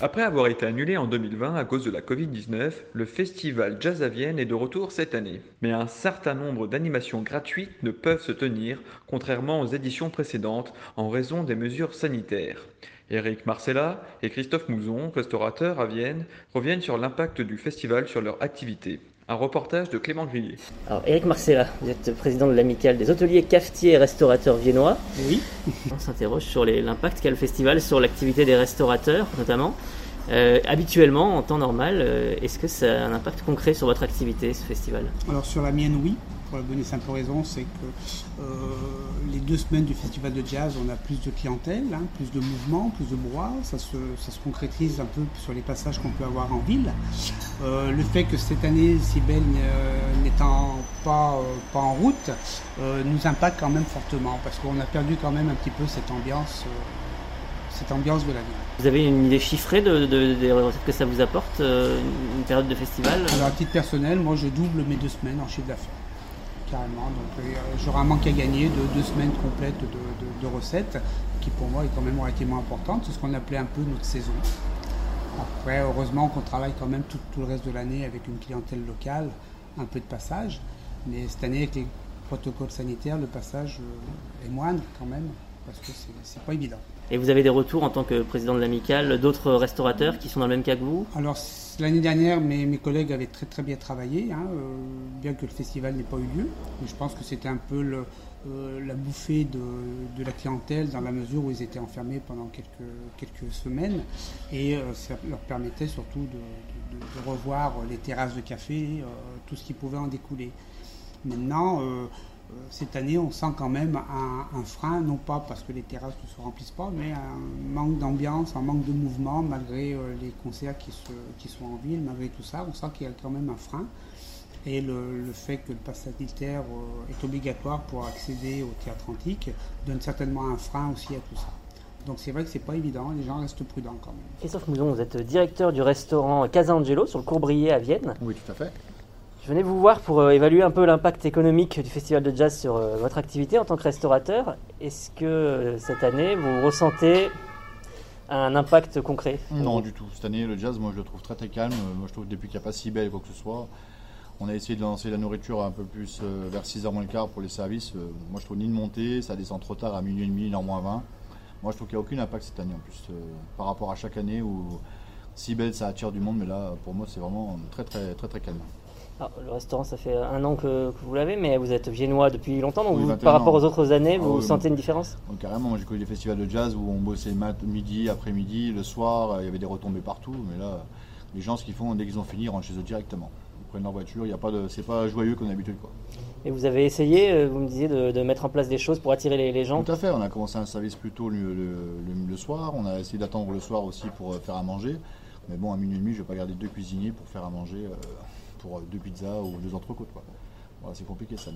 Après avoir été annulé en 2020 à cause de la Covid-19, le festival Jazz à Vienne est de retour cette année. Mais un certain nombre d'animations gratuites ne peuvent se tenir, contrairement aux éditions précédentes, en raison des mesures sanitaires. Eric Marcella et Christophe Mouzon, restaurateurs à Vienne, reviennent sur l'impact du festival sur leur activité. Un reportage de Clément Grillet. Alors, Eric Marcella, vous êtes président de l'amicale des hôteliers, cafetiers et restaurateurs viennois. Oui. On s'interroge sur l'impact qu'a le festival sur l'activité des restaurateurs, notamment. Euh, habituellement, en temps normal, euh, est-ce que ça a un impact concret sur votre activité, ce festival? Alors sur la mienne, oui. Pour la bonne et simple raison, c'est que euh, les deux semaines du festival de jazz, on a plus de clientèle, hein, plus de mouvements, plus de brouhaha. Ça se, ça se concrétise un peu sur les passages qu'on peut avoir en ville. Euh, le fait que cette année, Cybèle euh, n'étant pas, pas en route, nous impacte quand même fortement parce qu'on a perdu quand même un petit peu cette ambiance, cette ambiance de la ville. Vous avez une idée chiffrée de, de- des recettes que ça vous apporte, euh, une période de festival? Alors à titre personnel, moi je double mes deux semaines en chiffre d'affaires. Carrément. Donc euh, j'aurai un manque à gagner de deux semaines complètes de, recettes, qui pour moi est quand même relativement importante. C'est ce qu'on appelait un peu notre saison. Après, heureusement qu'on travaille quand même tout, tout le reste de l'année avec une clientèle locale, un peu de passage. Mais cette année, avec les protocoles sanitaires, le passage euh, est moindre quand même, parce que c'est pas évident. Et vous avez des retours en tant que président de l'amicale d'autres restaurateurs qui sont dans le même cas que vous? Alors l'année dernière, mes, collègues avaient très très bien travaillé, hein, euh, bien que le festival n'ait pas eu lieu. Mais je pense que c'était un peu euh, la bouffée de, la clientèle dans la mesure où ils étaient enfermés pendant quelques, semaines et euh, ça leur permettait surtout de, de- revoir les terrasses de café, tout ce qui pouvait en découler. Maintenant, cette année, on sent quand même un, un frein, non pas parce que les terrasses ne se remplissent pas, mais un manque d'ambiance, un manque de mouvement, malgré euh, les concerts qui, se, qui sont en ville, malgré tout ça, on sent qu'il y a quand même un frein. Et le, le fait que le pass sanitaire euh, est obligatoire pour accéder au théâtre antique donne certainement un frein aussi à tout ça. Donc c'est vrai que c'est pas évident, les gens restent prudents quand même. Christophe Mouzon, vous êtes directeur du restaurant Casa Angelo sur le Courbrier à Vienne. Oui, tout à fait. Je venais vous voir pour euh, évaluer un peu l'impact économique du festival de jazz sur euh, votre activité en tant que restaurateur. Est-ce que euh, cette année, vous ressentez un impact concret? Non, du tout. Cette année, le jazz, moi, je le trouve très très calme. Moi, je trouve depuis qu'il n'y a pas si belle quoi que ce soit, on a essayé de lancer la nourriture un peu plus vers 6h moins le quart pour les services. Moi, je trouve ni une montée, ça descend trop tard à minuit et demi, 1h moins 20. Moi, je trouve qu'il n'y a aucun impact cette année en plus, par rapport à chaque année où si belle, ça attire du monde, mais là, pour moi, c'est vraiment très très très très calme. Alors, Le restaurant, ça fait un an que, que vous l'avez, mais vous êtes viennois depuis longtemps, donc Oui, vous- 21 par rapport aux autres années, Ah vous oui, sentez une différence? Donc, carrément, moi, j'ai connu des festivals de jazz où on bossait mat- midi, après-midi, le soir, euh, il y avait des retombées partout, mais là, les gens, ce qu'ils font, dès qu'ils ont fini, ils rentrent chez eux directement. Ils prennent leur voiture, il y a pas de, c'est pas joyeux comme d'habitude, quoi. Et vous avez essayé, euh, vous me disiez, de, de mettre en place des choses pour attirer les, les gens? Tout à fait, on a commencé un service plus tôt le, le- le- le soir, on a essayé d'attendre le soir aussi pour euh, faire à manger. Mais bon, à minuit et demi, je vais pas garder deux cuisiniers pour faire à manger euh, pour euh, deux pizzas ou deux entrecôtes. Quoi. Voilà, c'est compliqué ça.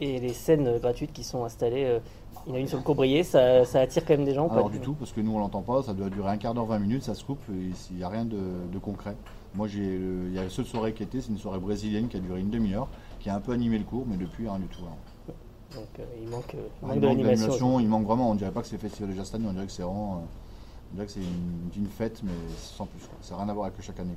Et les scènes gratuites qui sont installées, euh, il y en a une sur le Courbrier, ça, ça attire quand même des gens ou pas Alors du tout, parce que nous on l'entend pas, ça doit durer un quart d'heure, 20 minutes, ça se coupe, il n'y a rien de, de concret. Moi, j'ai, il y a la seule soirée qui était, c'est une soirée brésilienne qui a duré une demi-heure, qui a un peu animé le cours, mais depuis rien du tout. hein. Donc euh, il manque, euh, il Il manque de l'animation. il manque vraiment, on dirait pas que c'est le festival de année, on dirait que c'est vraiment, euh, on dirait que c'est une, une fête, mais sans plus. Quoi. Ça n'a rien à voir avec chaque année.